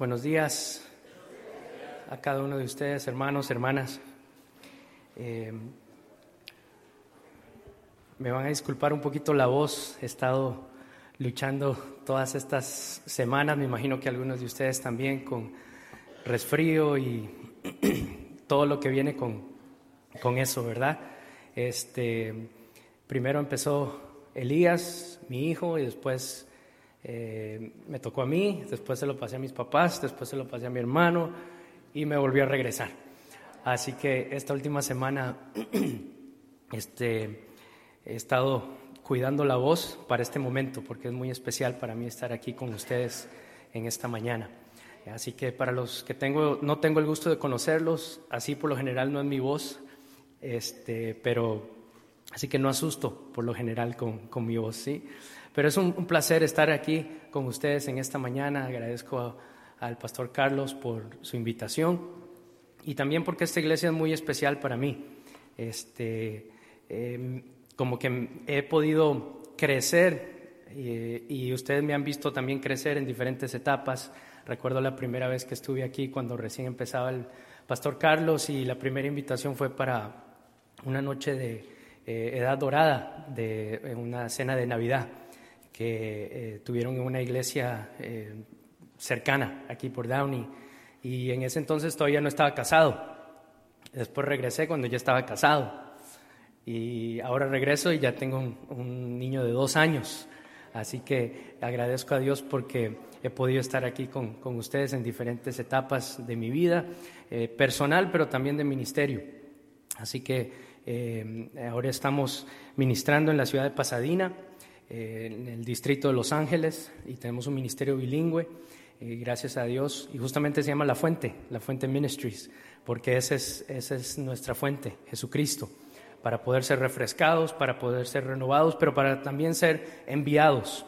Buenos días a cada uno de ustedes, hermanos, hermanas. Eh, me van a disculpar un poquito la voz, he estado luchando todas estas semanas, me imagino que algunos de ustedes también con resfrío y todo lo que viene con, con eso, ¿verdad? Este, primero empezó Elías, mi hijo, y después eh, me tocó a mí, después se lo pasé a mis papás, después se lo pasé a mi hermano y me volvió a regresar. Así que esta última semana este, he estado cuidando la voz para este momento, porque es muy especial para mí estar aquí con ustedes en esta mañana. Así que para los que tengo, no tengo el gusto de conocerlos, así por lo general no es mi voz, este, pero así que no asusto por lo general con, con mi voz, ¿sí? Pero es un, placer estar aquí con ustedes en esta mañana. Agradezco al pastor Carlos por su invitación y también porque esta iglesia es muy especial para mí. Este, em, como que he podido crecer eh, y ustedes me han visto también crecer en diferentes etapas. Recuerdo la primera vez que estuve aquí cuando recién empezaba el pastor Carlos y la primera invitación fue para una noche de eh, edad dorada, de una cena de Navidad que eh, tuvieron en una iglesia eh, cercana aquí por Downey. Y en ese entonces todavía no estaba casado. Después regresé cuando ya estaba casado. Y ahora regreso y ya tengo un, niño de dos años. Así que agradezco a Dios porque he podido estar aquí con, con ustedes en diferentes etapas de mi vida, eh, personal, pero también de ministerio. Así que ahora estamos ministrando en la ciudad de Pasadena en el distrito de Los Ángeles y tenemos un ministerio bilingüe, eh, gracias a Dios, y justamente se llama La Fuente, La Fuente Ministries, porque esa es, esa es nuestra fuente, Jesucristo, para poder ser refrescados, para poder ser renovados, pero para también ser enviados.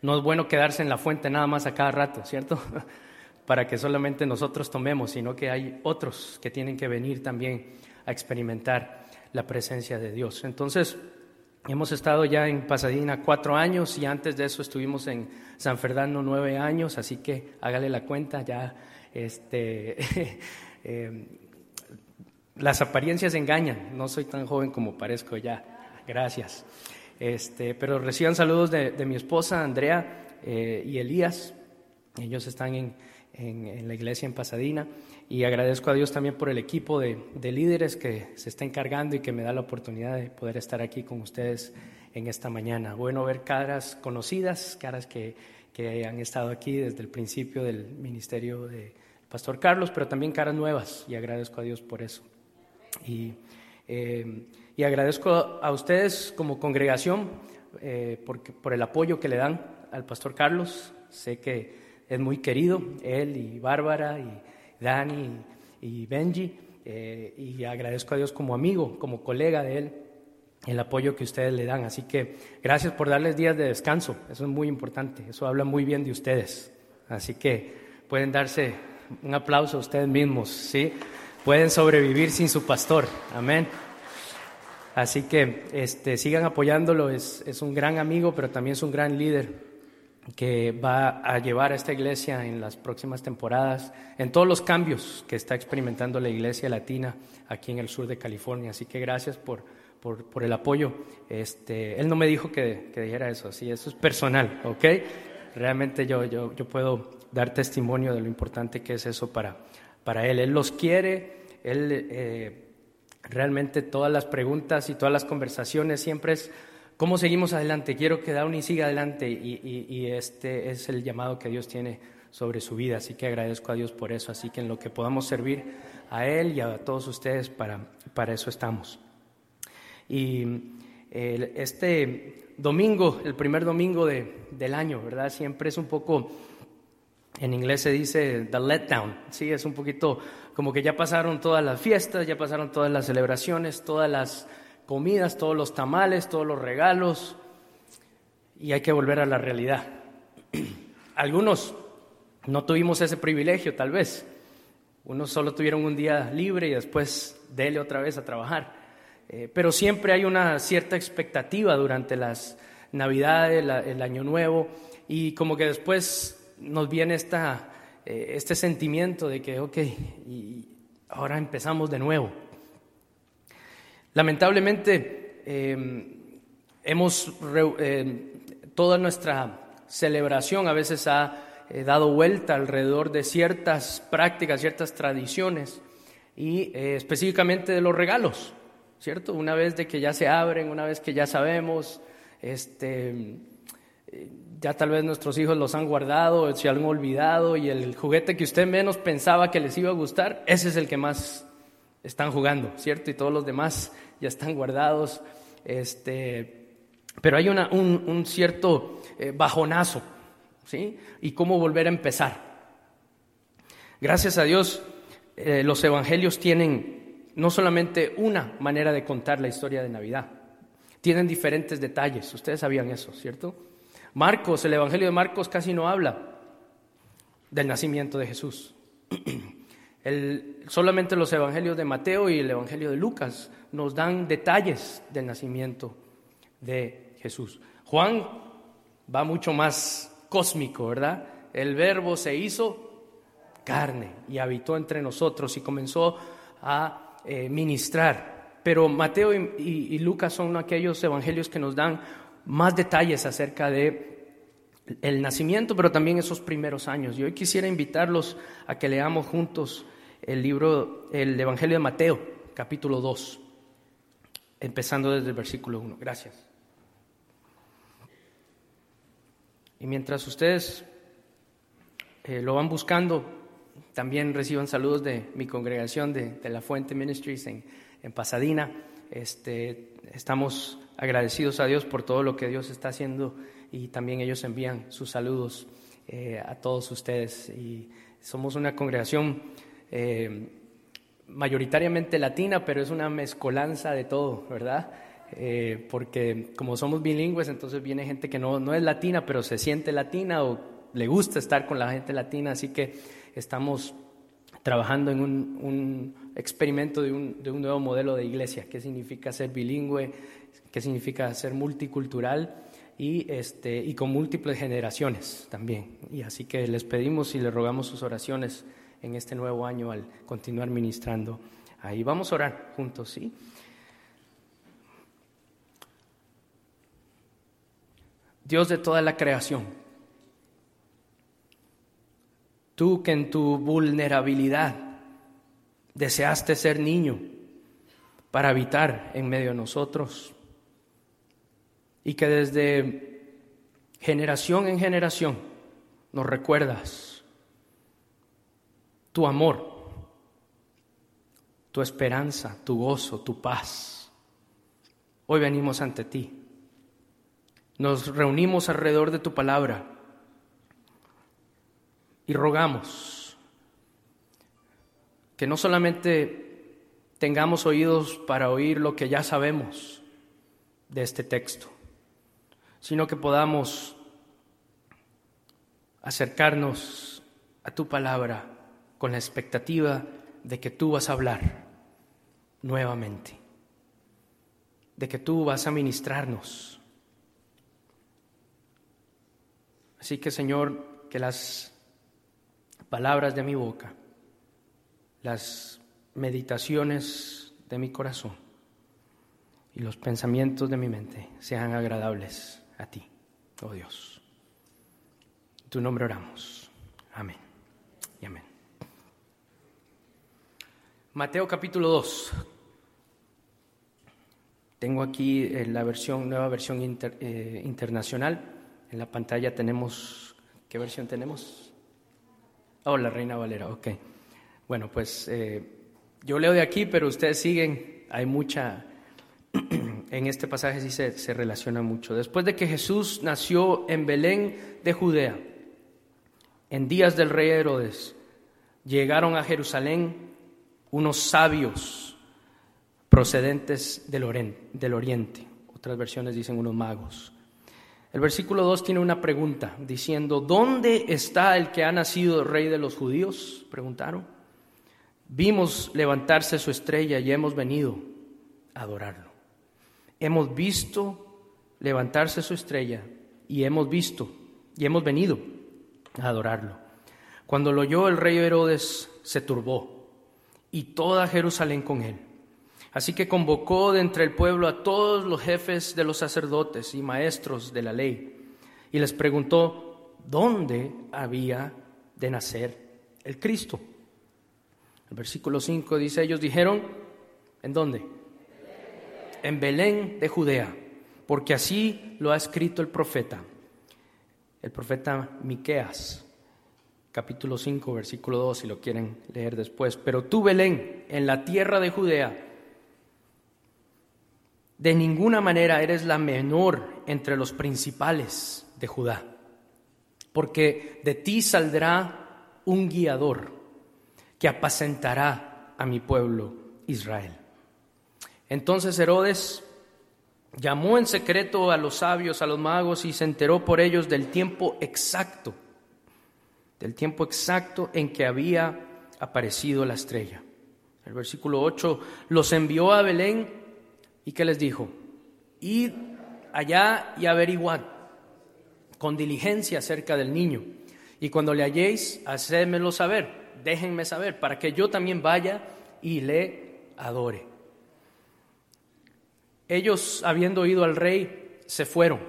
No es bueno quedarse en la fuente nada más a cada rato, ¿cierto? para que solamente nosotros tomemos, sino que hay otros que tienen que venir también a experimentar la presencia de Dios. Entonces, Hemos estado ya en Pasadena cuatro años y antes de eso estuvimos en San Fernando nueve años, así que hágale la cuenta, ya este, eh, las apariencias engañan, no soy tan joven como parezco ya, gracias. Este, pero reciban saludos de, mi esposa Andrea eh, y Elías, ellos están en, en, la iglesia en Pasadena y agradezco a Dios también por el equipo de, líderes que se está encargando y que me da la oportunidad de poder estar aquí con ustedes en esta mañana. Bueno ver caras conocidas, caras que, que han estado aquí desde el principio del ministerio del Pastor Carlos, pero también caras nuevas y agradezco a Dios por eso. Y, eh, y agradezco a ustedes como congregación eh, por, por el apoyo que le dan al Pastor Carlos. Sé que es muy querido, él y Bárbara y Dani y Benji, eh, y agradezco a Dios como amigo, como colega de él, el apoyo que ustedes le dan. Así que gracias por darles días de descanso, eso es muy importante, eso habla muy bien de ustedes. Así que pueden darse un aplauso a ustedes mismos, ¿sí? Pueden sobrevivir sin su pastor, amén. Así que este, sigan apoyándolo, es, es un gran amigo, pero también es un gran líder que va a llevar a esta iglesia en las próximas temporadas, en todos los cambios que está experimentando la iglesia latina aquí en el sur de California. Así que gracias por, por, el apoyo. Este, él no me dijo que, que, dijera eso, sí, eso es personal, ¿ok? Realmente yo, yo, yo puedo dar testimonio de lo importante que es eso para, para él. Él los quiere, él eh, realmente todas las preguntas y todas las conversaciones siempre es ¿Cómo seguimos adelante? Quiero que Downey siga adelante y, este es el llamado que Dios tiene sobre su vida, así que agradezco a Dios por eso, así que en lo que podamos servir a Él y a todos ustedes, para, para eso estamos. Y este domingo, el primer domingo del año, ¿verdad? Siempre es un poco, en inglés se dice the letdown, ¿sí? Es un poquito como que ya pasaron todas las fiestas, ya pasaron todas las celebraciones, todas las comidas, todos los tamales, todos los regalos, y hay que volver a la realidad. Algunos no tuvimos ese privilegio, tal vez. Unos solo tuvieron un día libre y después dele otra vez a trabajar. Eh, pero siempre hay una cierta expectativa durante las Navidades, el Año Nuevo, y como que después nos viene esta, eh, este sentimiento de que, ok, y ahora empezamos de nuevo. Lamentablemente, em, hemos, eh, toda nuestra celebración a veces ha eh, dado vuelta alrededor de ciertas prácticas, ciertas tradiciones y específicamente de los regalos, ¿cierto? Una vez de que ya se abren, una vez que ya sabemos, este, ya tal vez nuestros hijos los han guardado, se han olvidado y el juguete que usted menos pensaba que les iba a gustar, ese es el que más están jugando, ¿cierto? Y todos los demás ya están guardados. Este, pero hay un, cierto eh, bajonazo, ¿sí? Y cómo volver a empezar. Gracias a Dios, eh, los evangelios tienen no solamente una manera de contar la historia de Navidad, tienen diferentes detalles. Ustedes sabían eso, ¿cierto? Marcos, el Evangelio de Marcos casi no habla del nacimiento de Jesús. solamente los Evangelios de Mateo y el Evangelio de Lucas nos dan detalles del nacimiento de Jesús. Juan va mucho más cósmico, ¿verdad? El verbo se hizo carne y habitó entre nosotros y comenzó a eh, ministrar. Pero Mateo y Lucas son aquellos evangelios que nos dan más detalles acerca de el nacimiento, pero también esos primeros años. Y hoy quisiera invitarlos a que leamos juntos el libro, el Evangelio de Mateo, capítulo 2, empezando desde el versículo 1. Gracias. Y mientras ustedes eh, lo van buscando, también reciban saludos de mi congregación de, La Fuente Ministries en, en Pasadena. Este, estamos agradecidos a Dios por todo lo que Dios está haciendo y también ellos envían sus saludos eh, a todos ustedes. Y somos una congregación eh, mayoritariamente latina, pero es una mezcolanza de todo, ¿verdad? Eh, porque como somos bilingües, entonces viene gente que no, no es latina, pero se siente latina o le gusta estar con la gente latina, así que estamos trabajando en un, experimento de un, de un, nuevo modelo de iglesia, qué significa ser bilingüe, qué significa ser multicultural y, este, y con múltiples generaciones también. Y así que les pedimos y les rogamos sus oraciones en este nuevo año al continuar ministrando ahí. Vamos a orar juntos, ¿sí? Dios de toda la creación, tú que en tu vulnerabilidad deseaste ser niño para habitar en medio de nosotros, y que desde generación en generación nos recuerdas tu amor, tu esperanza, tu gozo, tu paz. Hoy venimos ante ti. Nos reunimos alrededor de tu palabra y rogamos que no solamente tengamos oídos para oír lo que ya sabemos de este texto, sino que podamos acercarnos a tu palabra con la expectativa de que tú vas a hablar nuevamente, de que tú vas a ministrarnos. Así que Señor, que las palabras de mi boca, las meditaciones de mi corazón y los pensamientos de mi mente sean agradables a ti, oh Dios. En tu nombre oramos. Amén y amén. Mateo capítulo 2. Tengo aquí eh, la versión, nueva versión eh, internacional. En la pantalla tenemos, ¿qué versión tenemos? Oh, la Reina Valera, ok. Bueno, pues eh, yo leo de aquí, pero ustedes siguen, hay mucha en este pasaje sí se, relaciona mucho. Después de que Jesús nació en Belén de Judea, en días del rey Herodes, llegaron a Jerusalén unos sabios procedentes del, del oriente. Otras versiones dicen unos magos. El versículo 2 tiene una pregunta diciendo, ¿dónde está el que ha nacido rey de los judíos? Preguntaron. Vimos levantarse su estrella y hemos venido a adorarlo. Hemos visto levantarse su estrella y hemos visto y hemos venido a adorarlo. Cuando lo oyó el rey Herodes se turbó y toda Jerusalén con él. Así que convocó de entre el pueblo a todos los jefes de los sacerdotes y maestros de la ley y les preguntó dónde había de nacer el Cristo. El versículo 5 dice, ellos dijeron, ¿en dónde? En Belén de Judea, porque así lo ha escrito el profeta, el profeta Miqueas, capítulo 5, versículo 2, si lo quieren leer después. Pero tú, Belén, en la tierra de Judea, de ninguna manera eres la menor entre los principales de Judá, porque de ti saldrá un guiador que apacentará a mi pueblo Israel. Entonces Herodes llamó en secreto a los sabios, a los magos, y se enteró por ellos del tiempo exacto, del tiempo exacto en que había aparecido la estrella. El versículo 8 los envió a Belén y que les dijo, id allá y averiguad con diligencia acerca del niño, y cuando le halléis, hacédmelo saber déjenme saber, para que yo también vaya y le adore. Ellos, habiendo oído al rey, se fueron,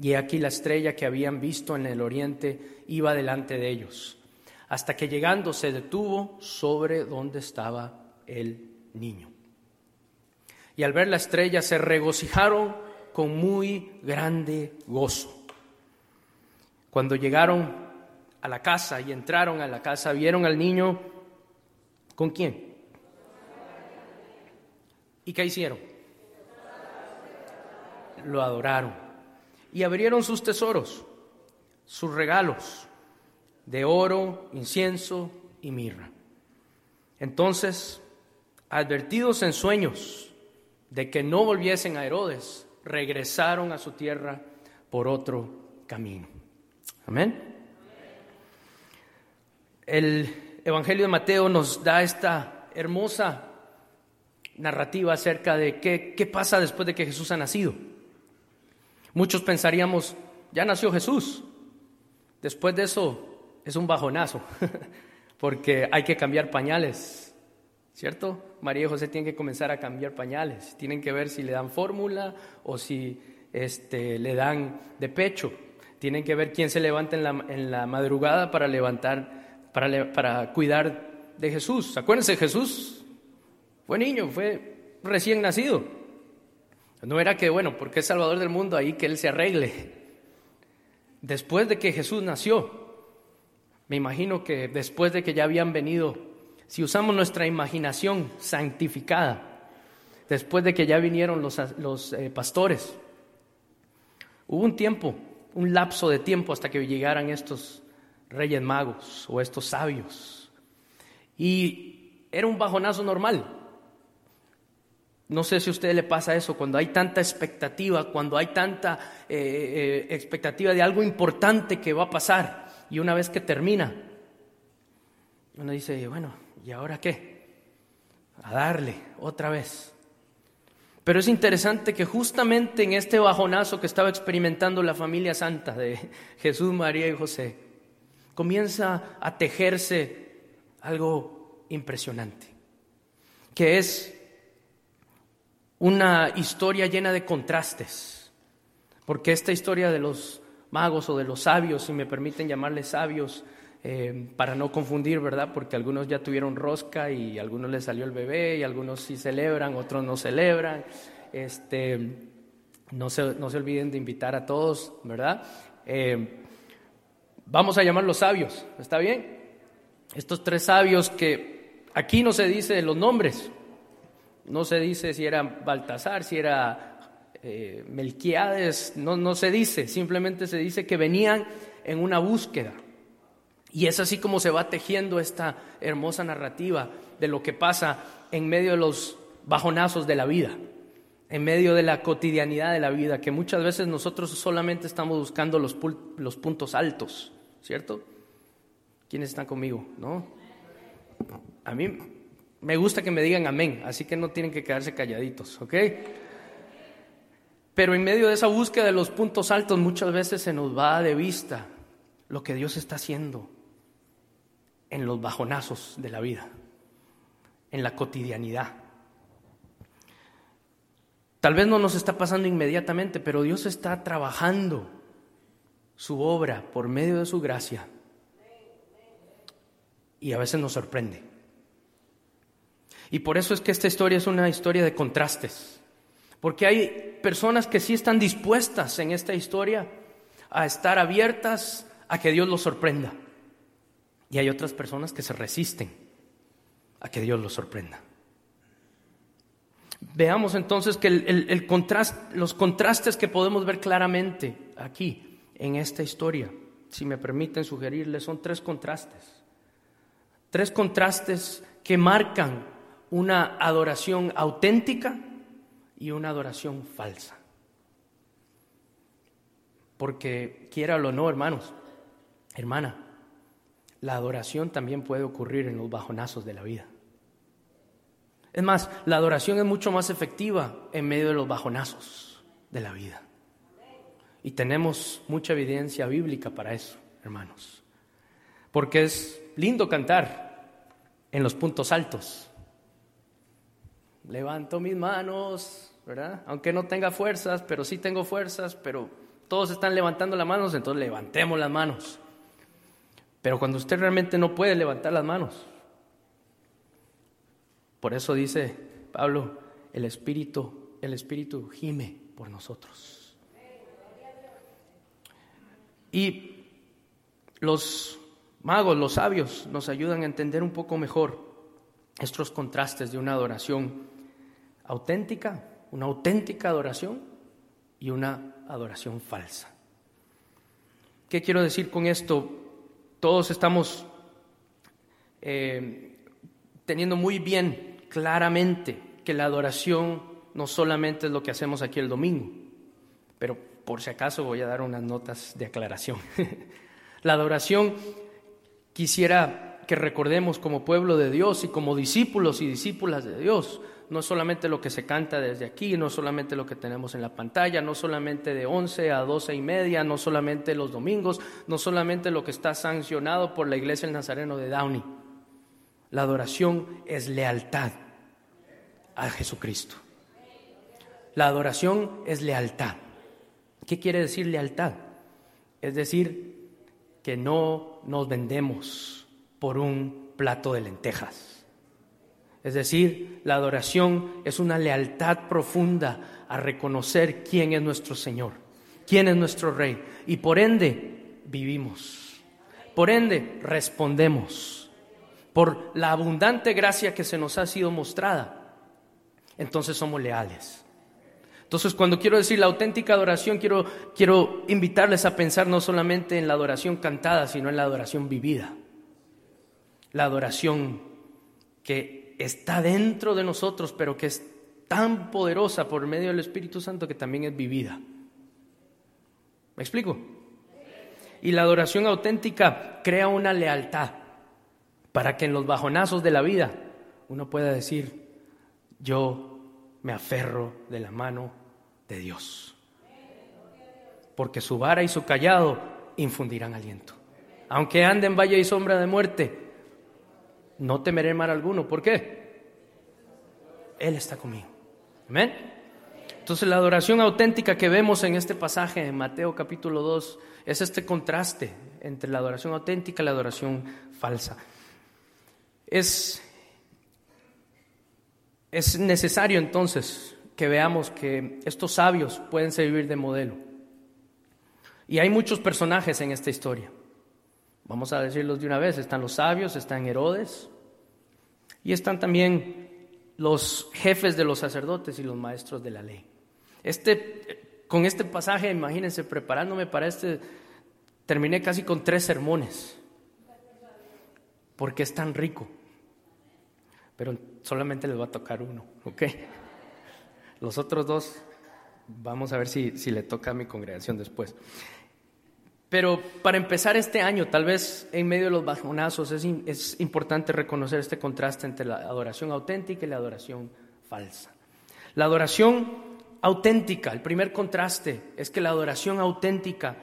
y aquí la estrella que habían visto en el oriente iba delante de ellos, hasta que llegando se detuvo sobre donde estaba el niño. Y al ver la estrella se regocijaron con muy grande gozo. Cuando llegaron a la casa y entraron a la casa, vieron al niño con quién. ¿Y qué hicieron? Lo adoraron y abrieron sus tesoros, sus regalos de oro, incienso y mirra. Entonces, advertidos en sueños de que no volviesen a Herodes, regresaron a su tierra por otro camino. Amén el Evangelio de Mateo nos da esta hermosa narrativa acerca de qué, pasa después de que Jesús ha nacido. Muchos pensaríamos, ya nació Jesús. Después de eso es un bajonazo, porque hay que cambiar pañales, ¿cierto? María y José tienen que comenzar a cambiar pañales, tienen que ver si le dan fórmula o si este, le dan de pecho, tienen que ver quién se levanta en la, en la madrugada para levantar para, cuidar de Jesús. Acuérdense, Jesús fue niño, fue recién nacido. No era que, bueno, porque es Salvador del mundo, ahí que Él se arregle. Después de que Jesús nació, me imagino que después de que ya habían venido, si usamos nuestra imaginación santificada, después de que ya vinieron los, los eh, pastores, hubo un tiempo, un lapso de tiempo hasta que llegaran estos reyes magos o estos sabios. Y era un bajonazo normal. No sé si a usted le pasa eso, cuando hay tanta expectativa, cuando hay tanta eh, eh, expectativa de algo importante que va a pasar y una vez que termina, uno dice, bueno, ¿y ahora qué? A darle otra vez. Pero es interesante que justamente en este bajonazo que estaba experimentando la familia santa de Jesús, María y José, comienza a tejerse algo impresionante, que es una historia llena de contrastes, porque esta historia de los magos o de los sabios, si me permiten llamarles sabios, eh, para no confundir, ¿verdad? Porque algunos ya tuvieron rosca y algunos les salió el bebé y algunos sí celebran, otros no celebran. Este, no, se, no se olviden de invitar a todos, ¿verdad? Eh, Vamos a llamarlos sabios, ¿está bien? Estos tres sabios que aquí no se dice los nombres, no se dice si era Baltasar, si era eh, Melquiades, no, no se dice, simplemente se dice que venían en una búsqueda. Y es así como se va tejiendo esta hermosa narrativa de lo que pasa en medio de los bajonazos de la vida, en medio de la cotidianidad de la vida, que muchas veces nosotros solamente estamos buscando los, los puntos altos. ¿cierto? ¿Quiénes están conmigo? ¿No? A mí me gusta que me digan amén, así que no tienen que quedarse calladitos, ¿ok? Pero en medio de esa búsqueda de los puntos altos muchas veces se nos va de vista lo que Dios está haciendo en los bajonazos de la vida, en la cotidianidad. Tal vez no nos está pasando inmediatamente, pero Dios está trabajando su obra por medio de su gracia y a veces nos sorprende. Y por eso es que esta historia es una historia de contrastes, porque hay personas que sí están dispuestas en esta historia a estar abiertas a que Dios los sorprenda. Y hay otras personas que se resisten a que Dios los sorprenda. Veamos entonces que el, los contrastes que podemos ver claramente aquí en esta historia, si me permiten sugerirles, son tres contrastes. Tres contrastes que marcan una adoración auténtica y una adoración falsa. Porque quiera o no, hermanos, hermana, la adoración también puede ocurrir en los bajonazos de la vida. Es más, la adoración es mucho más efectiva en medio de los bajonazos de la vida. Y tenemos mucha evidencia bíblica para eso, hermanos. Porque es lindo cantar en los puntos altos. Levanto mis manos, ¿verdad? Aunque no tenga fuerzas, pero sí tengo fuerzas, pero todos están levantando las manos, entonces levantemos las manos. Pero cuando usted realmente no puede levantar las manos, por eso dice Pablo, el Espíritu, el Espíritu gime por nosotros. Y los magos, los sabios, nos ayudan a entender un poco mejor estos contrastes de una adoración auténtica, una auténtica adoración y una adoración falsa. ¿Qué quiero decir con esto? Todos estamos eh, teniendo muy bien claramente que la adoración no solamente es lo que hacemos aquí el domingo, pero por si acaso voy a dar unas notas de aclaración. la adoración quisiera que recordemos como pueblo de Dios y como discípulos y discípulas de Dios, no solamente lo que se canta desde aquí, no solamente lo que tenemos en la pantalla, no solamente de 11 a 12 y media, no solamente los domingos, no solamente lo que está sancionado por la iglesia el Nazareno de Downey la adoración es lealtad a Jesucristo. La adoración es lealtad. ¿Qué quiere decir lealtad? Es decir, que no nos vendemos por un plato de lentejas. Es decir, la adoración es una lealtad profunda a reconocer quién es nuestro Señor, quién es nuestro Rey. Y por ende vivimos. Por ende respondemos por la abundante gracia que se nos ha sido mostrada, entonces somos leales. Entonces, cuando quiero decir la auténtica adoración, quiero, quiero invitarles a pensar no solamente en la adoración cantada, sino en la adoración vivida. La adoración que está dentro de nosotros, pero que es tan poderosa por medio del Espíritu Santo que también es vivida. ¿Me explico? Y la adoración auténtica crea una lealtad para que en los bajonazos de la vida uno pueda decir, yo me aferro de la mano de Dios. Porque su vara y su callado infundirán aliento. Aunque ande en valle y sombra de muerte, no temeré mal alguno. ¿Por qué? Él está conmigo. Amén. Entonces la adoración auténtica que vemos en este pasaje en Mateo capítulo 2 es este contraste entre la adoración auténtica y la adoración falsa. Es, es necesario entonces que veamos que estos sabios pueden servir de modelo. Y hay muchos personajes en esta historia. Vamos a decirlos de una vez. Están los sabios, están Herodes y están también los jefes de los sacerdotes y los maestros de la ley. Este, con este pasaje, imagínense, preparándome para este, terminé casi con tres sermones, porque es tan rico pero solamente les va a tocar uno, ¿ok? Los otros dos, vamos a ver si, si le toca a mi congregación después. Pero para empezar este año, tal vez en medio de los bajonazos, es, importante reconocer este contraste entre la adoración auténtica y la adoración falsa. La adoración auténtica, el primer contraste es que la adoración auténtica,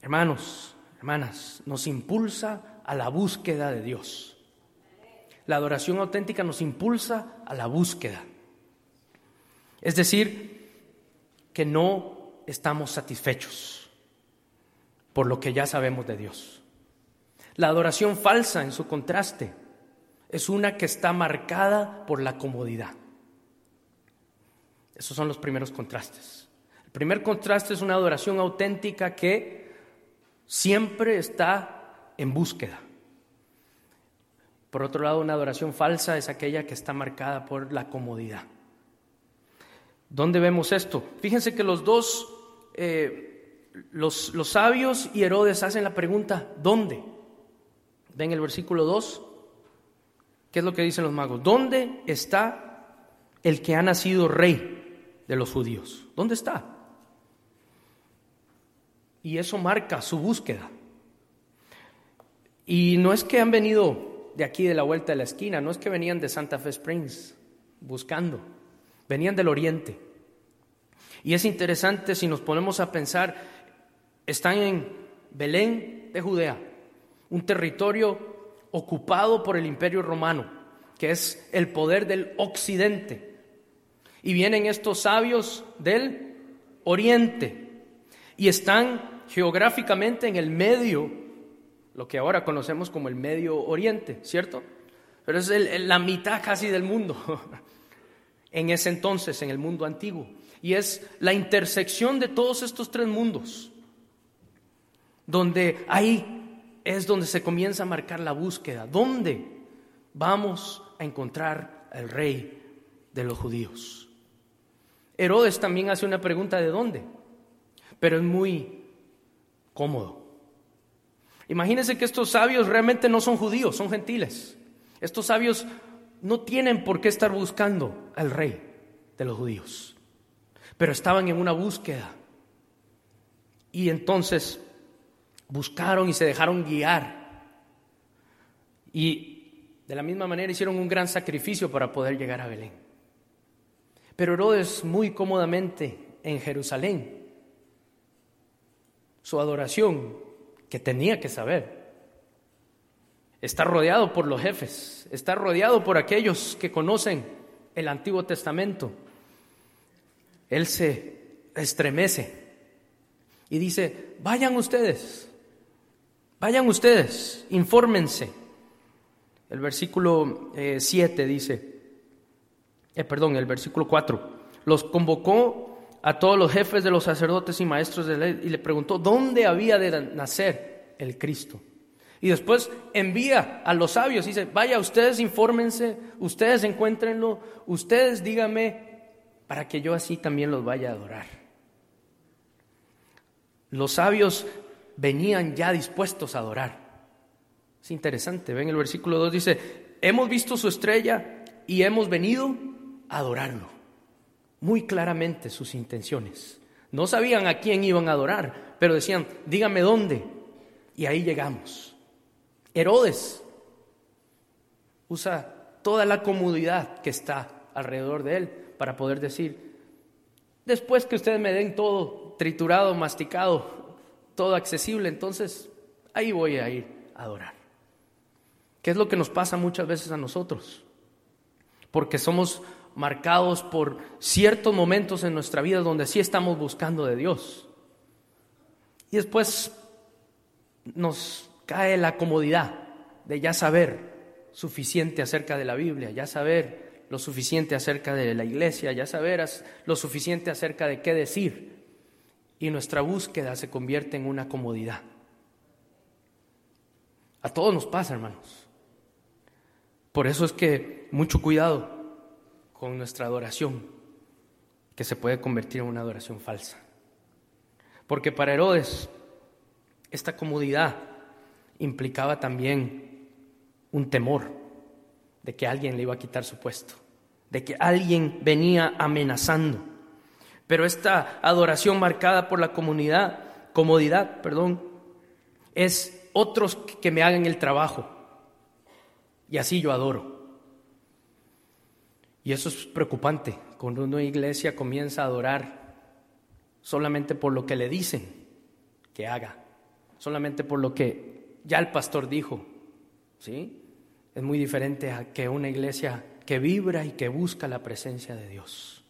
hermanos, hermanas, nos impulsa a la búsqueda de Dios. La adoración auténtica nos impulsa a la búsqueda. Es decir, que no estamos satisfechos por lo que ya sabemos de Dios. La adoración falsa, en su contraste, es una que está marcada por la comodidad. Esos son los primeros contrastes. El primer contraste es una adoración auténtica que siempre está en búsqueda. Por otro lado, una adoración falsa es aquella que está marcada por la comodidad. ¿Dónde vemos esto? Fíjense que los dos, eh, los, los sabios y Herodes hacen la pregunta, ¿dónde? Ven el versículo 2. ¿Qué es lo que dicen los magos? ¿Dónde está el que ha nacido rey de los judíos? ¿Dónde está? Y eso marca su búsqueda. Y no es que han venido de aquí de la vuelta de la esquina, no es que venían de Santa Fe Springs buscando, venían del oriente. Y es interesante si nos ponemos a pensar, están en Belén de Judea, un territorio ocupado por el imperio romano, que es el poder del occidente. Y vienen estos sabios del oriente y están geográficamente en el medio, lo que ahora conocemos como el Medio Oriente, ¿cierto? Pero es la mitad casi del mundo, en ese entonces, en el mundo antiguo. Y es la intersección de todos estos tres mundos, donde ahí es donde se comienza a marcar la búsqueda. ¿Dónde vamos a encontrar al rey de los judíos? Herodes también hace una pregunta de dónde, pero es muy cómodo. Imagínense que estos sabios realmente no son judíos, son gentiles. Estos sabios no tienen por qué estar buscando al rey de los judíos, pero estaban en una búsqueda. Y entonces buscaron y se dejaron guiar. Y de la misma manera hicieron un gran sacrificio para poder llegar a Belén. Pero Herodes muy cómodamente en Jerusalén, su adoración, que tenía que saber, está rodeado por los jefes, está rodeado por aquellos que conocen el Antiguo Testamento. Él se estremece y dice, vayan ustedes, Vayan ustedes, infórmense. El versículo 7 eh, dice, eh, perdón, el versículo 4, los convocó a todos los jefes de los sacerdotes y maestros de ley y le preguntó dónde había de nacer el Cristo. Y después envía a los sabios y dice, vaya, ustedes infórmense, ustedes encuéntrenlo, ustedes díganme para que yo así también los vaya a adorar. Los sabios venían ya dispuestos a adorar. Es interesante, ven el versículo 2 dice, hemos visto su estrella y hemos venido a adorarlo. Muy claramente sus intenciones. No sabían a quién iban a adorar, pero decían, dígame dónde. Y ahí llegamos. Herodes usa toda la comodidad que está alrededor de él para poder decir, después que ustedes me den todo triturado, masticado, todo accesible, entonces ahí voy a ir a adorar. ¿Qué es lo que nos pasa muchas veces a nosotros? Porque somos marcados por ciertos momentos en nuestra vida donde sí estamos buscando de Dios. Y después nos cae la comodidad de ya saber suficiente acerca de la Biblia, ya saber lo suficiente acerca de la iglesia, ya saber lo suficiente acerca de qué decir y nuestra búsqueda se convierte en una comodidad. A todos nos pasa, hermanos. Por eso es que mucho cuidado con nuestra adoración, que se puede convertir en una adoración falsa. Porque para Herodes esta comodidad implicaba también un temor de que alguien le iba a quitar su puesto, de que alguien venía amenazando. Pero esta adoración marcada por la comunidad, comodidad, perdón, es otros que me hagan el trabajo. Y así yo adoro. Y eso es preocupante cuando una iglesia comienza a adorar solamente por lo que le dicen que haga, solamente por lo que ya el pastor dijo ¿sí? Es muy diferente a que una iglesia que vibra y que busca la presencia de Dios.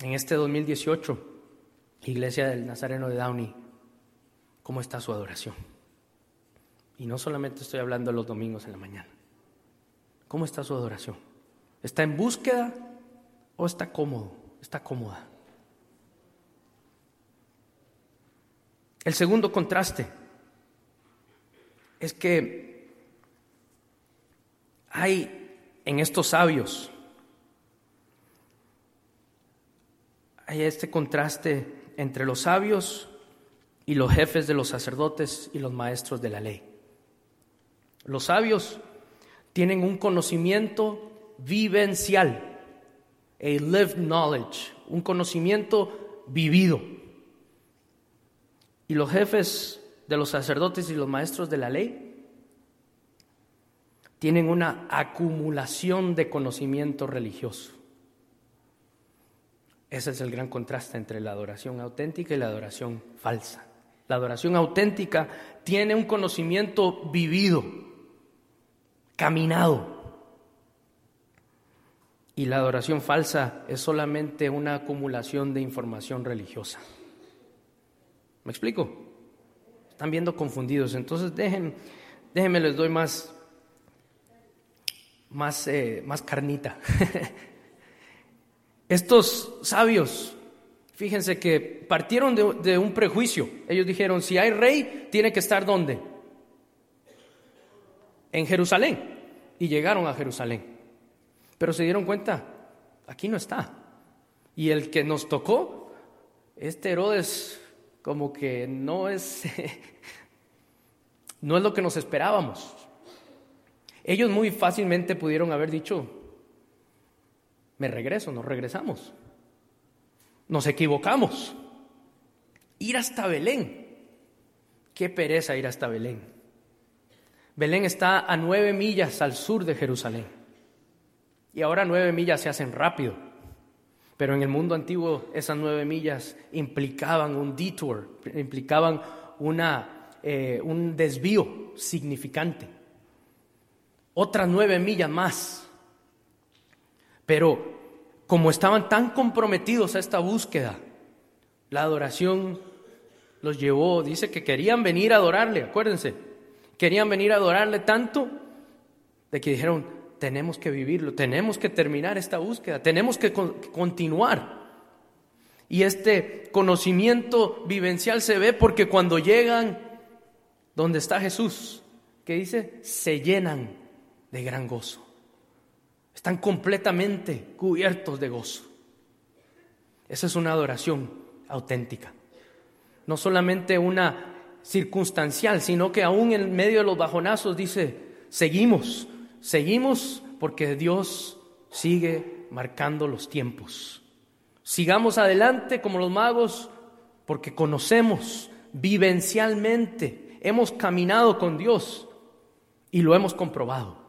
En este 2018, Iglesia del Nazareno de Downey, ¿cómo está su adoración? Y no solamente estoy hablando los domingos en la mañana. ¿Cómo está su adoración? ¿Está en búsqueda o está cómodo? Está cómoda. El segundo contraste es que hay en estos sabios, hay este contraste entre los sabios y los jefes de los sacerdotes y los maestros de la ley. Los sabios tienen un conocimiento vivencial, a lived knowledge, un conocimiento vivido. Y los jefes de los sacerdotes y los maestros de la ley tienen una acumulación de conocimiento religioso. Ese es el gran contraste entre la adoración auténtica y la adoración falsa. La adoración auténtica tiene un conocimiento vivido, caminado. Y la adoración falsa es solamente una acumulación de información religiosa. ¿Me explico? Están viendo confundidos. Entonces déjenme, les doy más, más, eh, más carnita. Estos sabios, fíjense que partieron de, un prejuicio. Ellos dijeron, si hay rey, tiene que estar ¿dónde? En Jerusalén. Y llegaron a Jerusalén. Pero se dieron cuenta, aquí no está. Y el que nos tocó, este Herodes como que no es, no es lo que nos esperábamos. Ellos muy fácilmente pudieron haber dicho, me regreso, nos regresamos. Nos equivocamos. Ir hasta Belén. Qué pereza ir hasta Belén. Belén está a nueve millas al sur de Jerusalén. Y ahora nueve millas se hacen rápido. Pero en el mundo antiguo esas nueve millas implicaban un detour, implicaban una, eh, un desvío significante. Otras nueve millas más. Pero como estaban tan comprometidos a esta búsqueda, la adoración los llevó, dice que querían venir a adorarle, acuérdense, querían venir a adorarle tanto de que dijeron, tenemos que vivirlo, tenemos que terminar esta búsqueda, tenemos que continuar. Y este conocimiento vivencial se ve porque cuando llegan donde está Jesús, que dice, se llenan de gran gozo. Están completamente cubiertos de gozo. Esa es una adoración auténtica. No solamente una circunstancial, sino que aún en medio de los bajonazos dice, seguimos, Seguimos porque Dios sigue marcando los tiempos. Sigamos adelante como los magos porque conocemos vivencialmente, hemos caminado con Dios y lo hemos comprobado.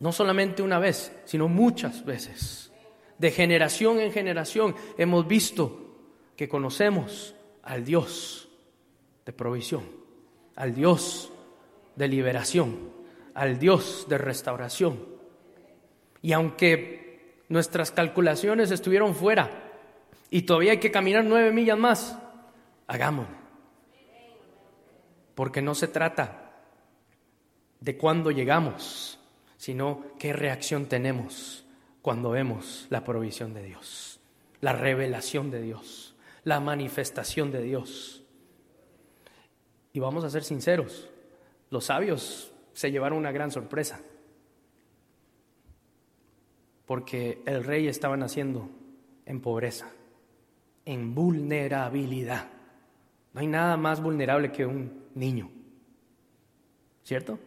No solamente una vez, sino muchas veces. De generación en generación hemos visto que conocemos al Dios de provisión, al Dios de liberación, al Dios de restauración. Y aunque nuestras calculaciones estuvieron fuera y todavía hay que caminar nueve millas más, hagámoslo. Porque no se trata de cuándo llegamos, sino qué reacción tenemos cuando vemos la provisión de Dios, la revelación de Dios, la manifestación de Dios. Y vamos a ser sinceros, los sabios se llevaron una gran sorpresa, porque el rey estaba naciendo en pobreza, en vulnerabilidad. No hay nada más vulnerable que un niño, ¿cierto?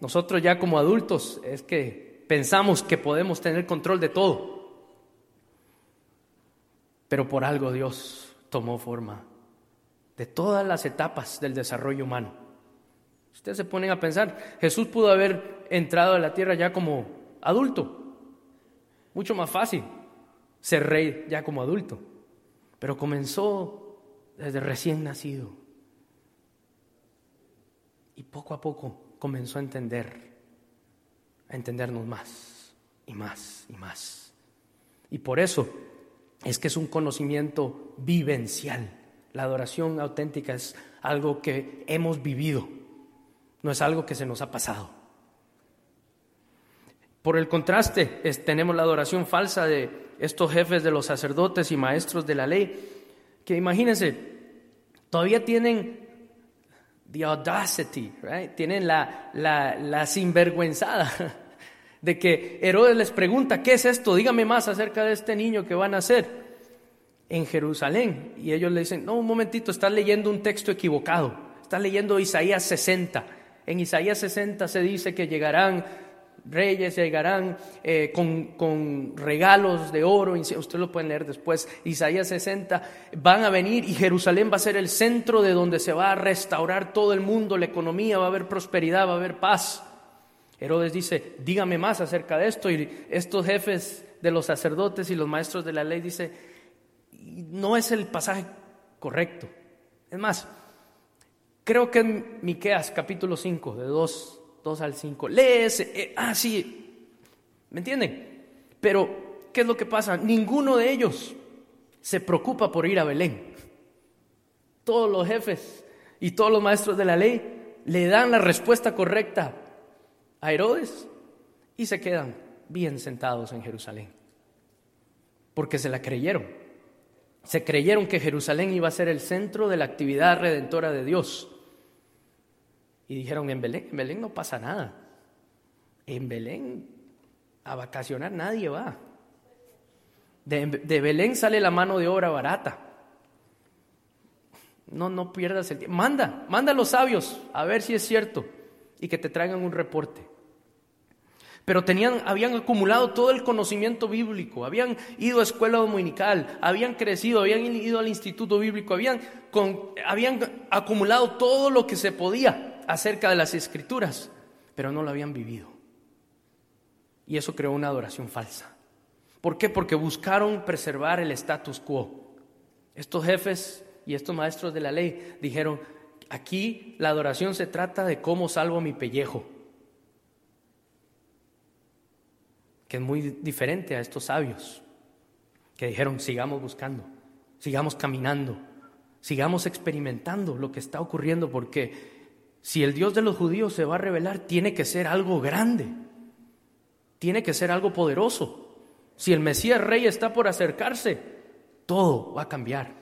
Nosotros ya como adultos es que pensamos que podemos tener control de todo, pero por algo Dios tomó forma de todas las etapas del desarrollo humano Ustedes se ponen a pensar, Jesús pudo haber entrado a la tierra ya como adulto. Mucho más fácil ser rey ya como adulto. Pero comenzó desde recién nacido. Y poco a poco comenzó a entender, a entendernos más y más y más. Y por eso es que es un conocimiento vivencial. La adoración auténtica es algo que hemos vivido, no es algo que se nos ha pasado. Por el contraste, tenemos la adoración falsa de estos jefes de los sacerdotes y maestros de la ley, que imagínense, todavía tienen the audacity, tienen la, la, la sinvergüenzada de que Herodes les pregunta, ¿qué es esto? Dígame más acerca de este niño que van a hacer en Jerusalén. Y ellos le dicen, no, un momentito, estás leyendo un texto equivocado, estás leyendo Isaías 60. En Isaías 60 se dice que llegarán reyes, llegarán eh, con, regalos de oro, usted lo pueden leer después, Isaías 60, van a venir y Jerusalén va a ser el centro de donde se va a restaurar todo el mundo, la economía, va a haber prosperidad, va a haber paz. Herodes dice, dígame más acerca de esto y estos jefes de los sacerdotes y los maestros de la ley dice, no es el pasaje correcto. Es más, creo que en Miqueas capítulo 5, de 2, 2 al 5, lee ese, eh, ah, sí, ¿me entienden? Pero, ¿qué es lo que pasa? Ninguno de ellos se preocupa por ir a Belén. Todos los jefes y todos los maestros de la ley le dan la respuesta correcta a Herodes y se quedan bien sentados en Jerusalén, porque se la creyeron. Se creyeron que Jerusalén iba a ser el centro de la actividad redentora de Dios. Y dijeron, en Belén, en Belén no pasa nada. En Belén a vacacionar nadie va. De, Belén sale la mano de obra barata. No, no pierdas el tiempo. Manda, manda a los sabios a ver si es cierto y que te traigan un reporte. Pero tenían, habían acumulado todo el conocimiento bíblico, habían ido a escuela dominical, habían crecido, habían ido al instituto bíblico, habían, habían acumulado todo lo que se podía acerca de las escrituras, pero no lo habían vivido. Y eso creó una adoración falsa. ¿Por qué? Porque buscaron preservar el status quo. Estos jefes y estos maestros de la ley dijeron, aquí la adoración se trata de cómo salvo mi pellejo. que es muy diferente a estos sabios que dijeron, sigamos buscando, sigamos caminando, sigamos experimentando lo que está ocurriendo, porque si el Dios de los judíos se va a revelar, tiene que ser algo grande, tiene que ser algo poderoso. Si el Mesías Rey está por acercarse, todo va a cambiar.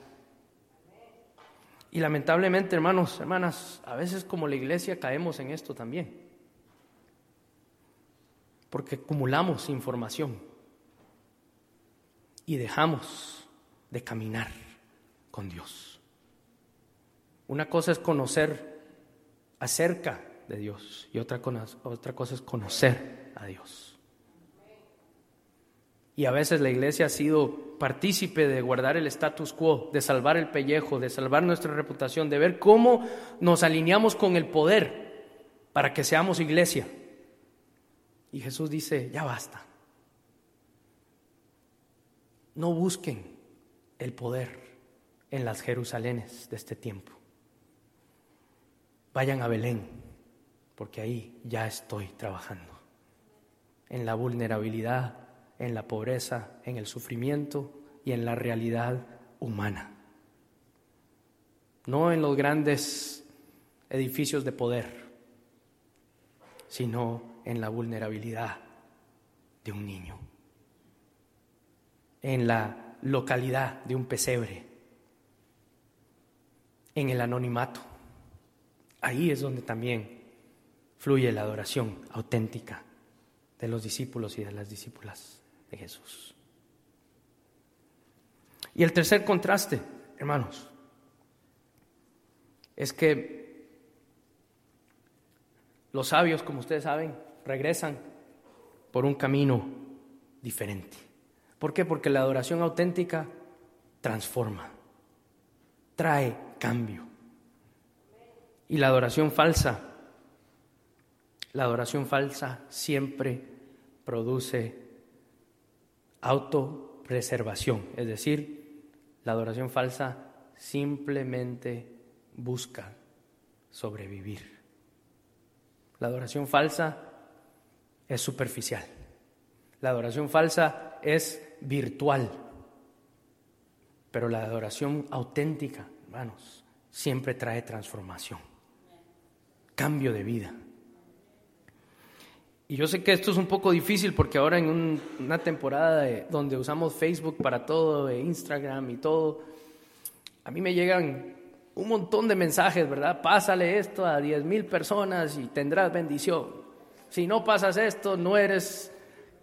Y lamentablemente, hermanos, hermanas, a veces como la iglesia caemos en esto también porque acumulamos información y dejamos de caminar con Dios. Una cosa es conocer acerca de Dios y otra, otra cosa es conocer a Dios. Y a veces la iglesia ha sido partícipe de guardar el status quo, de salvar el pellejo, de salvar nuestra reputación, de ver cómo nos alineamos con el poder para que seamos iglesia. Y Jesús dice, ya basta. No busquen el poder en las Jerusalenes de este tiempo. Vayan a Belén, porque ahí ya estoy trabajando. En la vulnerabilidad, en la pobreza, en el sufrimiento y en la realidad humana. No en los grandes edificios de poder, sino en la vulnerabilidad de un niño, en la localidad de un pesebre, en el anonimato. Ahí es donde también fluye la adoración auténtica de los discípulos y de las discípulas de Jesús. Y el tercer contraste, hermanos, es que los sabios, como ustedes saben, regresan por un camino diferente. ¿Por qué? Porque la adoración auténtica transforma, trae cambio. Y la adoración falsa, la adoración falsa siempre produce autopreservación, es decir, la adoración falsa simplemente busca sobrevivir La adoración falsa es superficial. La adoración falsa es virtual. Pero la adoración auténtica, hermanos, siempre trae transformación, cambio de vida. Y yo sé que esto es un poco difícil porque ahora en una temporada donde usamos Facebook para todo, Instagram y todo, a mí me llegan un montón de mensajes, ¿verdad? Pásale esto a 10 mil personas y tendrás bendición. Si no pasas esto, no eres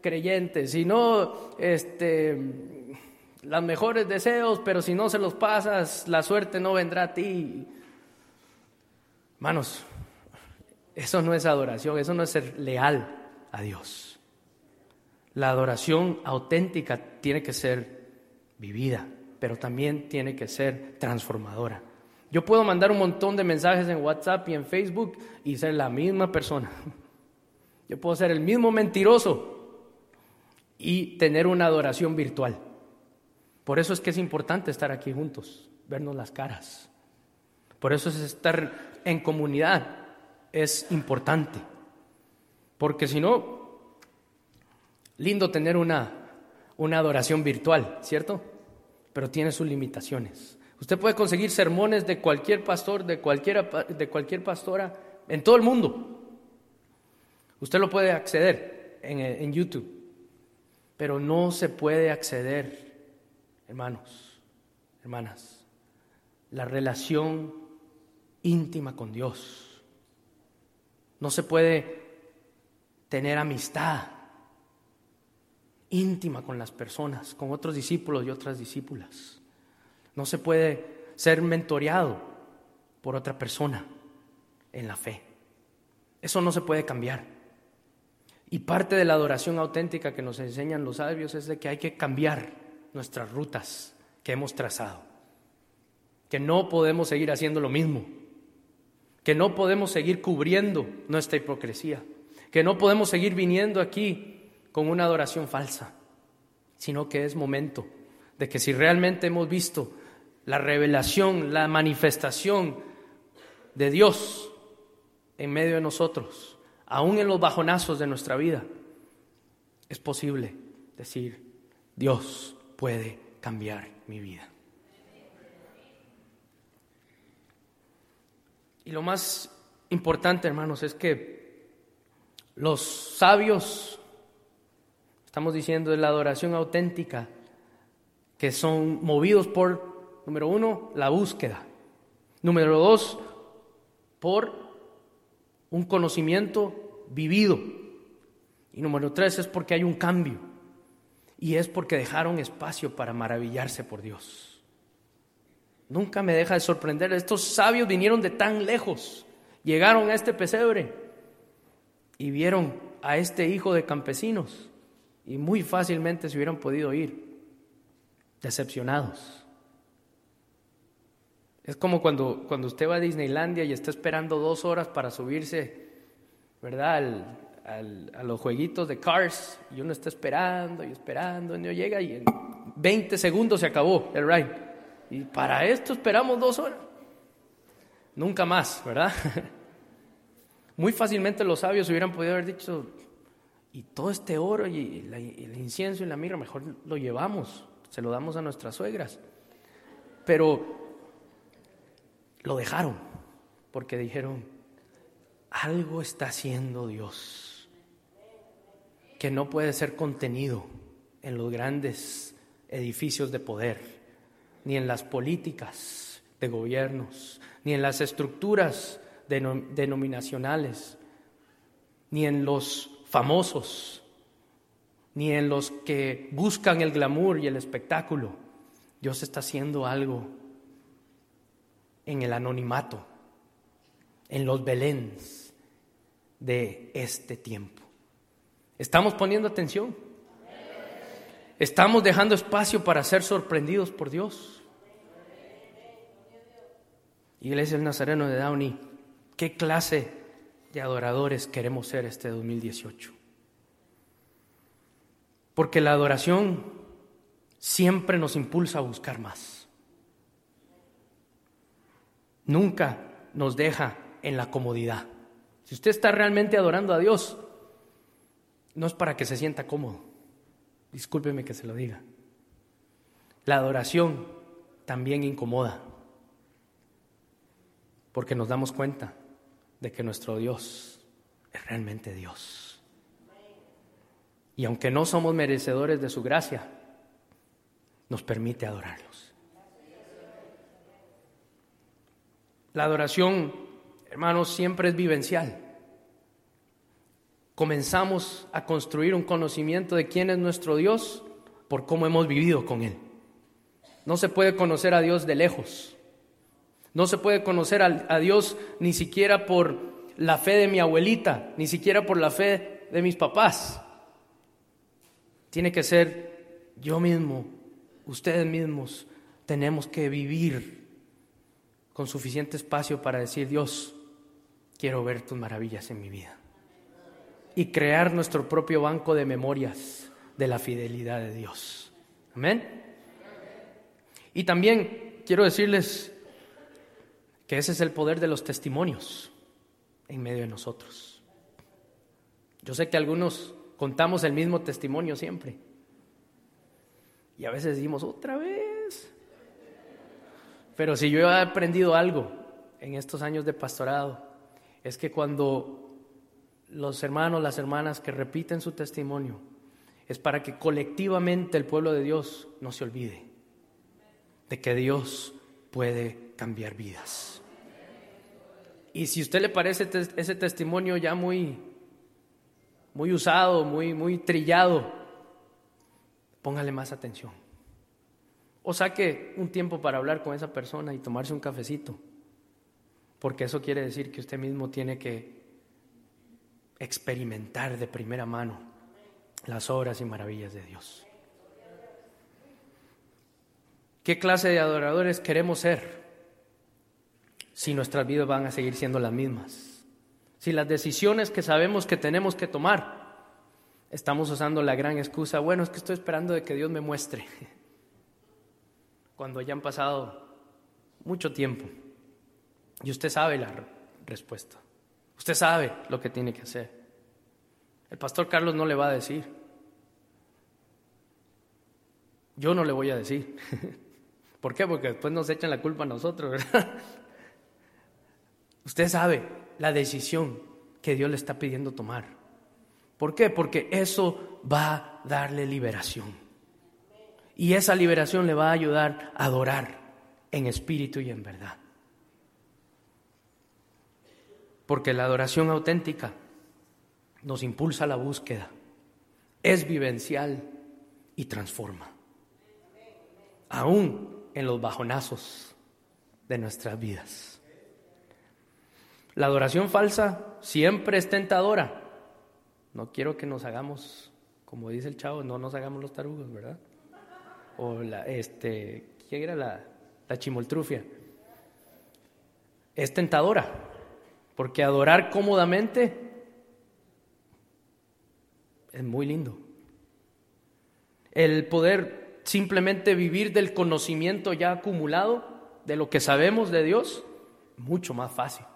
creyente. Si no, este, los mejores deseos, pero si no se los pasas, la suerte no vendrá a ti. Manos, eso no es adoración, eso no es ser leal a Dios. La adoración auténtica tiene que ser vivida, pero también tiene que ser transformadora. Yo puedo mandar un montón de mensajes en WhatsApp y en Facebook y ser la misma persona. Yo puedo ser el mismo mentiroso y tener una adoración virtual. Por eso es que es importante estar aquí juntos, vernos las caras. Por eso es estar en comunidad, es importante. Porque si no, lindo tener una, una adoración virtual, ¿cierto? Pero tiene sus limitaciones. Usted puede conseguir sermones de cualquier pastor, de, cualquiera, de cualquier pastora, en todo el mundo. Usted lo puede acceder en, en YouTube, pero no se puede acceder, hermanos, hermanas, la relación íntima con Dios no se puede tener amistad íntima con las personas, con otros discípulos y otras discípulas. No se puede ser mentoreado por otra persona en la fe. Eso no se puede cambiar. Y parte de la adoración auténtica que nos enseñan los sabios es de que hay que cambiar nuestras rutas que hemos trazado. Que no podemos seguir haciendo lo mismo que no podemos seguir cubriendo nuestra hipocresía, que no podemos seguir viniendo aquí con una adoración falsa, sino que es momento de que si realmente hemos visto la revelación, la manifestación de Dios en medio de nosotros, aún en los bajonazos de nuestra vida, es posible decir, Dios puede cambiar mi vida. Y lo más importante, hermanos, es que los sabios, estamos diciendo, de la adoración auténtica, que son movidos por, número uno, la búsqueda. Número dos, por un conocimiento vivido. Y número tres es porque hay un cambio. Y es porque dejaron espacio para maravillarse por Dios. Nunca me deja de sorprender. Estos sabios vinieron de tan lejos, llegaron a este pesebre y vieron a este hijo de campesinos y muy fácilmente se hubieran podido ir decepcionados. Es como cuando, cuando usted va a Disneylandia y está esperando dos horas para subirse, ¿verdad? a los jueguitos de Cars y uno está esperando y esperando y no llega y en 20 segundos se acabó el ride. Y para esto esperamos dos horas. Nunca más, ¿verdad? Muy fácilmente los sabios hubieran podido haber dicho, y todo este oro y, el incienso y la mirra, mejor lo llevamos, se lo damos a nuestras suegras. Pero lo dejaron, porque dijeron, algo está haciendo Dios, que no puede ser contenido en los grandes edificios de poder ni en las políticas de gobiernos, ni en las estructuras denominacionales, ni en los famosos, ni en los que buscan el glamour y el espectáculo. Dios está haciendo algo en el anonimato, en los beléns de este tiempo. ¿Estamos poniendo atención? Estamos dejando espacio para ser sorprendidos por Dios. Iglesia del Nazareno de Downey, ¿qué clase de adoradores queremos ser este 2018? Porque la adoración siempre nos impulsa a buscar más. Nunca nos deja en la comodidad, Si usted está realmente adorando a Dios, no es para que se sienta cómodo. Discúlpeme que se lo diga. La adoración también incomoda, porque nos damos cuenta de que nuestro Dios es realmente Dios. Y aunque no somos merecedores de su gracia, nos permite adorarlos. La adoración, hermanos, siempre es vivencial. Comenzamos a construir un conocimiento de quién es nuestro Dios por cómo hemos vivido con Él. No se puede conocer a Dios de lejos. No se puede conocer a, Dios ni siquiera por la fe de mi abuelita, ni siquiera por la fe de mis papás. Tiene que ser yo mismo, ustedes mismos, tenemos que vivir con suficiente espacio para decir, Dios, quiero ver tus maravillas en mi vida. Y crear nuestro propio banco de memorias de la fidelidad de Dios. Amén. Y también quiero decirles que ese es el poder de los testimonios en medio de nosotros. Yo sé que algunos contamos el mismo testimonio siempre. Y a veces decimos, otra vez. Pero si yo he aprendido algo en estos años de pastorado, es que cuando los hermanos, las hermanas que repiten su testimonio, es para que colectivamente el pueblo de Dios no se olvide de que Dios puede cambiar vidas. Y si a usted le parece ese testimonio ya muy, muy usado, muy, muy trillado, póngale más atención. O saque un tiempo para hablar con esa persona y tomarse un cafecito, porque eso quiere decir que usted mismo tiene que experimentar de primera mano las obras y maravillas de Dios. ¿Qué clase de adoradores queremos ser si nuestras vidas van a seguir siendo las mismas? Si las decisiones que sabemos que tenemos que tomar, estamos usando la gran excusa, bueno, es que estoy esperando de que Dios me muestre, cuando ya han pasado mucho tiempo y usted sabe la respuesta, usted sabe lo que tiene que hacer. El pastor Carlos no le va a decir, yo no le voy a decir. ¿Por qué? Porque después nos echan la culpa a nosotros, ¿verdad? Usted sabe la decisión que Dios le está pidiendo tomar. ¿Por qué? Porque eso va a darle liberación. Y esa liberación le va a ayudar a adorar en espíritu y en verdad. Porque la adoración auténtica nos impulsa a la búsqueda, es vivencial y transforma. Aún en los bajonazos de nuestras vidas. La adoración falsa siempre es tentadora. No quiero que nos hagamos, como dice el chavo, no nos hagamos los tarugos, ¿verdad? O la, este, ¿quién era la, la chimoltrufia? Es tentadora, porque adorar cómodamente es muy lindo. El poder simplemente vivir del conocimiento ya acumulado, de lo que sabemos de Dios, mucho más fácil.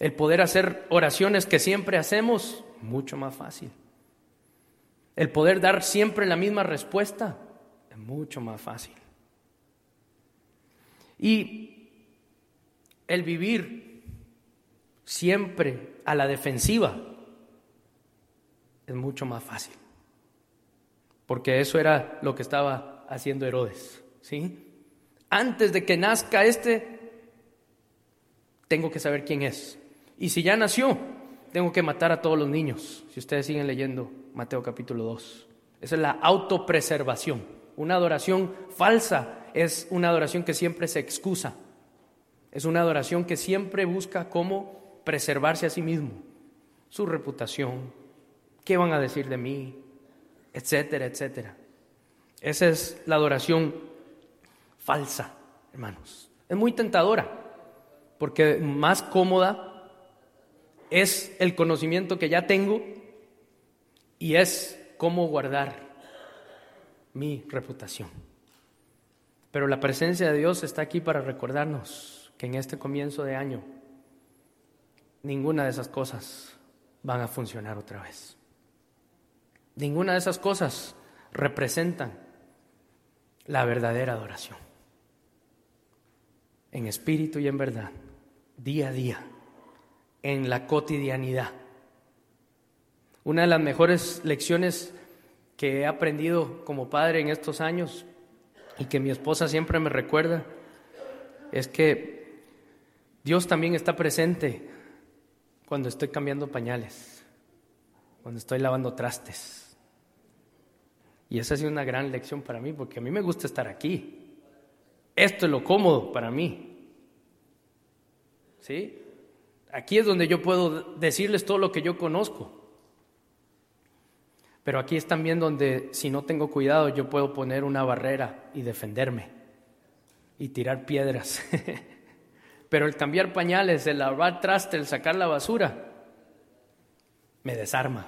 El poder hacer oraciones que siempre hacemos, mucho más fácil. El poder dar siempre la misma respuesta, es mucho más fácil. Y el vivir siempre a la defensiva es mucho más fácil porque eso era lo que estaba haciendo Herodes, ¿sí? Antes de que nazca este, tengo que saber quién es. Y si ya nació, tengo que matar a todos los niños. Si ustedes siguen leyendo Mateo capítulo 2. Esa es la autopreservación. Una adoración falsa es una adoración que siempre se excusa. Es una adoración que siempre busca cómo preservarse a sí mismo, su reputación, qué van a decir de mí, etcétera, etcétera. Esa es la adoración falsa, hermanos. Es muy tentadora, porque más cómoda es el conocimiento que ya tengo y es cómo guardar mi reputación. Pero la presencia de Dios está aquí para recordarnos que en este comienzo de año ninguna de esas cosas van a funcionar otra vez. Ninguna de esas cosas representan la verdadera adoración. En espíritu y en verdad, día a día, en la cotidianidad. Una de las mejores lecciones que he aprendido como padre en estos años y que mi esposa siempre me recuerda es que Dios también está presente cuando estoy cambiando pañales, cuando estoy lavando trastes. Y esa ha sido una gran lección para mí, porque a mí me gusta estar aquí. Esto es lo cómodo para mí. ¿Sí? Aquí es donde yo puedo decirles todo lo que yo conozco. Pero aquí es también donde, si no tengo cuidado, yo puedo poner una barrera y defenderme y tirar piedras. Pero el cambiar pañales, el lavar traste, el sacar la basura, me desarma.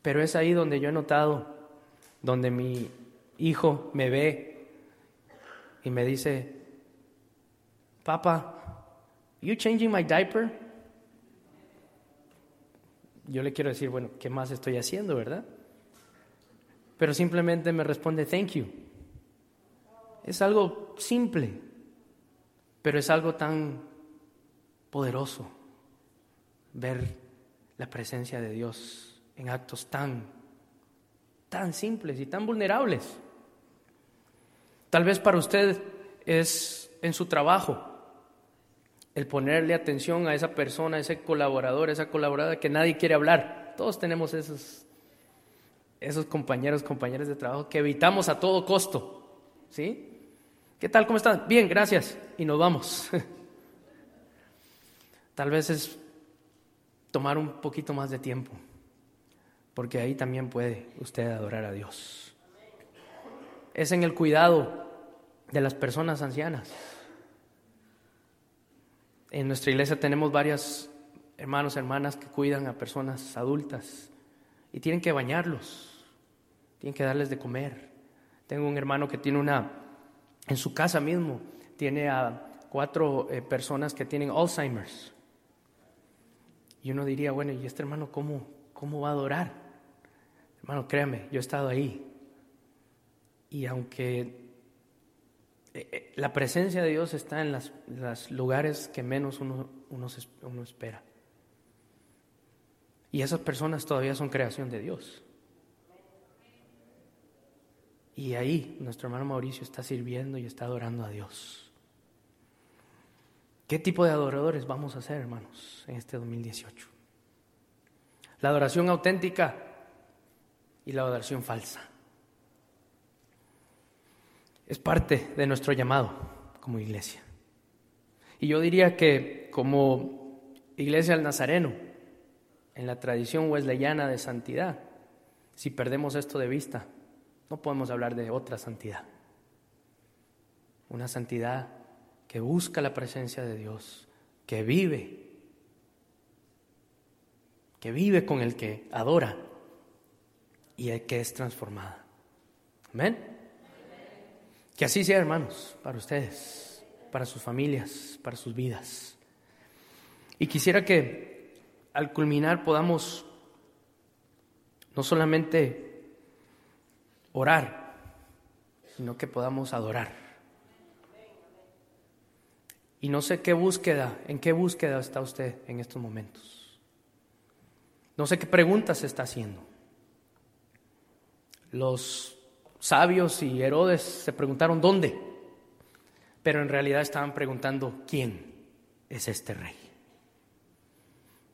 Pero es ahí donde yo he notado, donde mi hijo me ve y me dice, Papa, you changing my diaper? Yo le quiero decir, bueno, ¿qué más estoy haciendo, verdad? Pero simplemente me responde, thank you. Es algo simple, pero es algo tan poderoso ver la presencia de Dios en actos tan, tan simples y tan vulnerables. Tal vez para usted es en su trabajo el ponerle atención a esa persona, a ese colaborador, a esa colaboradora que nadie quiere hablar. Todos tenemos esos, esos compañeros, compañeras de trabajo que evitamos a todo costo. ¿Sí? ¿Qué tal? ¿Cómo están? Bien, gracias. Y nos vamos. Tal vez es tomar un poquito más de tiempo, porque ahí también puede usted adorar a Dios. Es en el cuidado de las personas ancianas. En nuestra iglesia tenemos varios hermanos, hermanas que cuidan a personas adultas y tienen que bañarlos, tienen que darles de comer. Tengo un hermano que tiene una en su casa mismo tiene a cuatro eh, personas que tienen Alzheimer's. Y uno diría, bueno, ¿y este hermano cómo, cómo va a adorar? Hermano, créame, yo he estado ahí. Y aunque eh, eh, la presencia de Dios está en los lugares que menos uno, uno espera. Y esas personas todavía son creación de Dios. Y ahí nuestro hermano Mauricio está sirviendo y está adorando a Dios. ¿Qué tipo de adoradores vamos a ser, hermanos, en este 2018? La adoración auténtica y la adoración falsa. Es parte de nuestro llamado como iglesia. Y yo diría que como iglesia al Nazareno, en la tradición wesleyana de santidad, si perdemos esto de vista, no podemos hablar de otra santidad. Una santidad que busca la presencia de Dios, que vive, que vive con el que adora y el que es transformada. Amén. Que así sea, hermanos, para ustedes, para sus familias, para sus vidas. Y quisiera que al culminar podamos no solamente orar, sino que podamos adorar. Y no sé qué búsqueda, en qué búsqueda está usted en estos momentos. No sé qué preguntas está haciendo. Los sabios y Herodes se preguntaron dónde, pero en realidad estaban preguntando quién es este rey.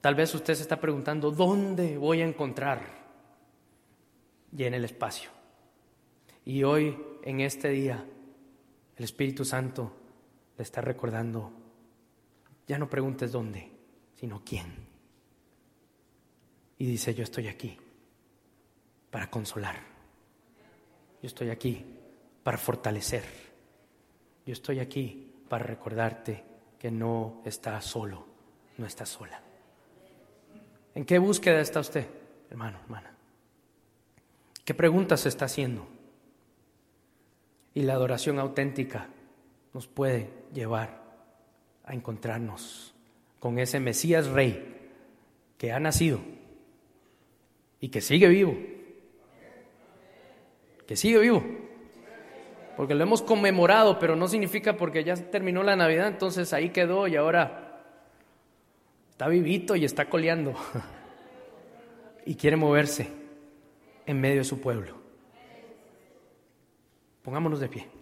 Tal vez usted se está preguntando dónde voy a encontrar y en el espacio. Y hoy, en este día, el Espíritu Santo le está recordando, ya no preguntes dónde, sino quién. Y dice, yo estoy aquí para consolar. Yo estoy aquí para fortalecer. Yo estoy aquí para recordarte que no estás solo, no estás sola. ¿En qué búsqueda está usted, hermano, hermana? ¿Qué preguntas está haciendo? Y la adoración auténtica nos puede llevar a encontrarnos con ese Mesías Rey que ha nacido y que sigue vivo. Que sigue vivo. Porque lo hemos conmemorado, pero no significa porque ya terminó la Navidad, entonces ahí quedó y ahora está vivito y está coleando. y quiere moverse en medio de su pueblo. Pongámonos de pie.